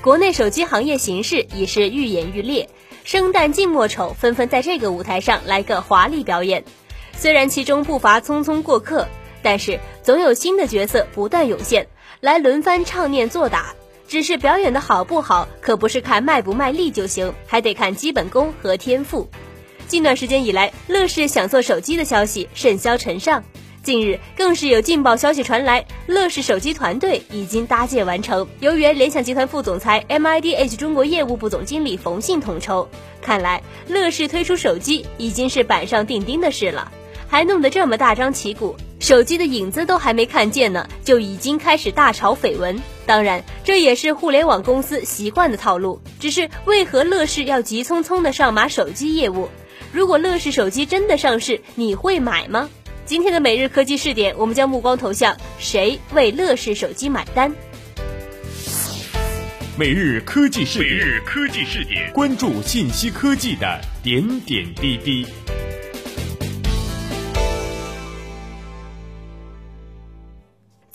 国内手机行业形势已是愈演愈烈，生旦净末丑纷纷在这个舞台上来个华丽表演。虽然其中不乏匆匆过客，但是总有新的角色不断涌现，来轮番唱念做打。只是表演的好不好，可不是看卖不卖力就行，还得看基本功和天赋。近段时间以来，乐视想做手机的消息甚嚣尘上。近日，更是有劲爆消息传来，乐视手机团队已经搭建完成，由原联想集团副总裁 MIDH 中国业务部总经理冯信统筹。看来，乐视推出手机已经是板上钉钉的事了，还弄得这么大张旗鼓，手机的影子都还没看见呢，就已经开始大炒绯闻。当然，这也是互联网公司习惯的套路。只是为何乐视要急匆匆的上马手机业务？如果乐视手机真的上市，你会买吗？今天的每日科技试点，我们将目光投向谁为乐视手机买单？每日科技试点，每日科技试点，关注信息科技的点点滴滴。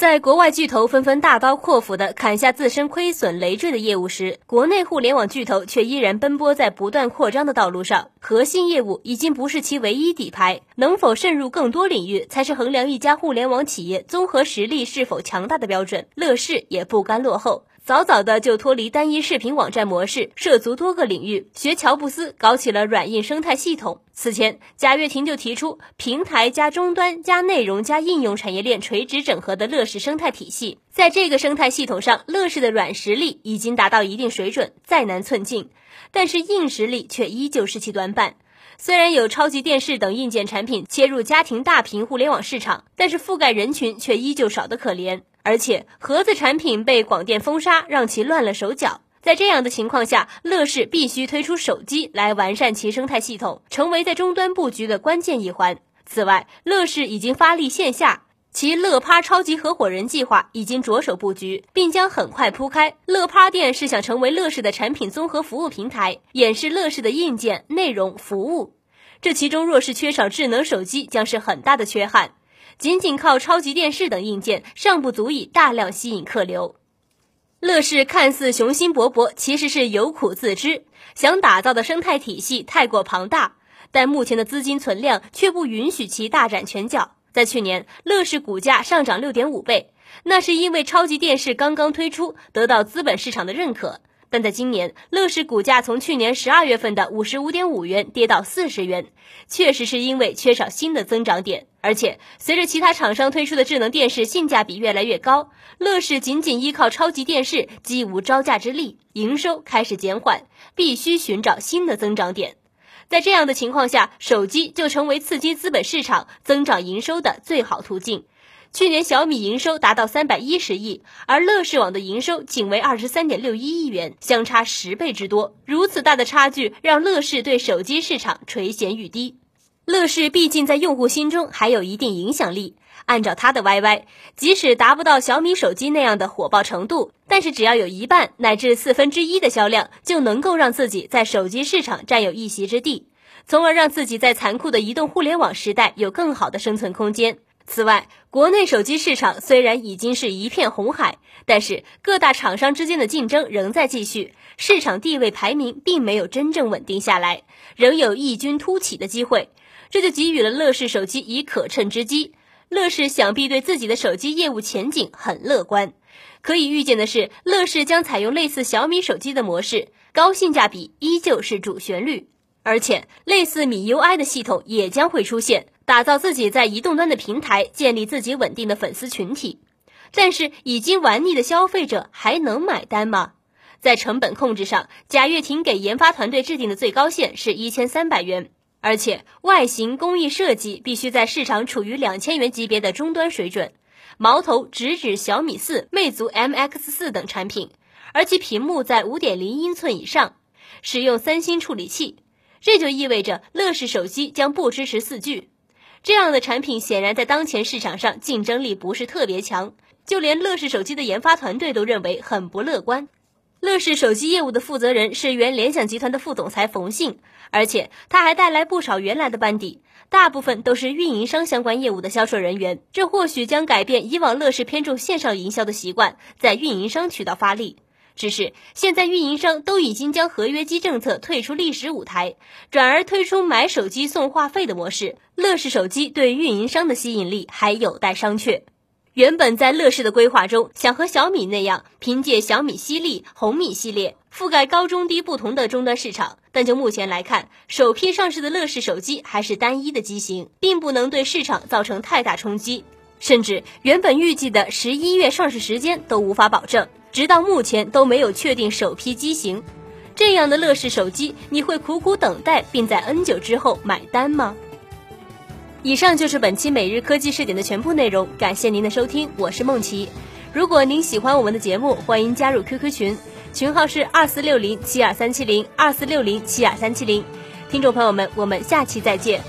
在国外巨头纷纷大刀阔斧地砍下自身亏损累赘的业务时，国内互联网巨头却依然奔波在不断扩张的道路上。核心业务已经不是其唯一底牌，能否渗入更多领域，才是衡量一家互联网企业综合实力是否强大的标准。乐视也不甘落后。早早的就脱离单一视频网站模式，涉足多个领域，学乔布斯搞起了软硬生态系统。此前，贾跃亭就提出平台加终端加内容加应用产业链垂直整合的乐视生态体系。在这个生态系统上，乐视的软实力已经达到一定水准，再难寸进，但是硬实力却依旧是其短板。虽然有超级电视等硬件产品切入家庭大屏互联网市场，但是覆盖人群却依旧少得可怜。而且盒子产品被广电封杀，让其乱了手脚。在这样的情况下，乐视必须推出手机来完善其生态系统，成为在终端布局的关键一环。此外，乐视已经发力线下，其乐趴超级合伙人计划已经着手布局，并将很快铺开。乐趴店是想成为乐视的产品综合服务平台，演示乐视的硬件、内容、服务。这其中若是缺少智能手机，将是很大的缺憾。仅仅靠超级电视等硬件尚不足以大量吸引客流。乐视看似雄心勃勃，其实是有苦自知。想打造的生态体系太过庞大，但目前的资金存量却不允许其大展拳脚。在去年，乐视股价上涨六点五倍，那是因为超级电视刚刚推出，得到资本市场的认可。但在今年，乐视股价从去年十二月份的五十五点五元跌到四十元，确实是因为缺少新的增长点。而且，随着其他厂商推出的智能电视性价比越来越高，乐视仅仅依靠超级电视，几无招架之力，营收开始减缓，必须寻找新的增长点。在这样的情况下，手机就成为刺激资本市场增长营收的最好途径。去年小米营收达到三百一十亿，而乐视网的营收仅为二十三点六一亿元，相差十倍之多。如此大的差距，让乐视对手机市场垂涎欲滴。乐视毕竟在用户心中还有一定影响力，按照他的 YY，即使达不到小米手机那样的火爆程度，但是只要有一半乃至四分之一的销量，就能够让自己在手机市场占有一席之地，从而让自己在残酷的移动互联网时代有更好的生存空间。此外，国内手机市场虽然已经是一片红海，但是各大厂商之间的竞争仍在继续，市场地位排名并没有真正稳定下来，仍有异军突起的机会。这就给予了乐视手机以可乘之机。乐视想必对自己的手机业务前景很乐观。可以预见的是，乐视将采用类似小米手机的模式，高性价比依旧是主旋律，而且类似米 UI 的系统也将会出现。打造自己在移动端的平台，建立自己稳定的粉丝群体，但是已经玩腻的消费者还能买单吗？在成本控制上，贾跃亭给研发团队制定的最高线是一千三百元，而且外形工艺设计必须在市场处于两千元级别的终端水准，矛头直指小米四、魅族 MX 四等产品，而其屏幕在五点零英寸以上，使用三星处理器，这就意味着乐视手机将不支持四 G。这样的产品显然在当前市场上竞争力不是特别强，就连乐视手机的研发团队都认为很不乐观。乐视手机业务的负责人是原联想集团的副总裁冯信，而且他还带来不少原来的班底，大部分都是运营商相关业务的销售人员。这或许将改变以往乐视偏重线上营销的习惯，在运营商渠道发力。只是现在运营商都已经将合约机政策退出历史舞台，转而推出买手机送话费的模式。乐视手机对运营商的吸引力还有待商榷。原本在乐视的规划中，想和小米那样，凭借小米犀利、红米系列覆盖高中低不同的终端市场。但就目前来看，首批上市的乐视手机还是单一的机型，并不能对市场造成太大冲击，甚至原本预计的十一月上市时间都无法保证。直到目前都没有确定首批机型，这样的乐视手机，你会苦苦等待，并在 N 九之后买单吗？以上就是本期每日科技视点的全部内容，感谢您的收听，我是梦琪。如果您喜欢我们的节目，欢迎加入 QQ 群，群号是二四六零七二三七零二四六零七二三七零。听众朋友们，我们下期再见。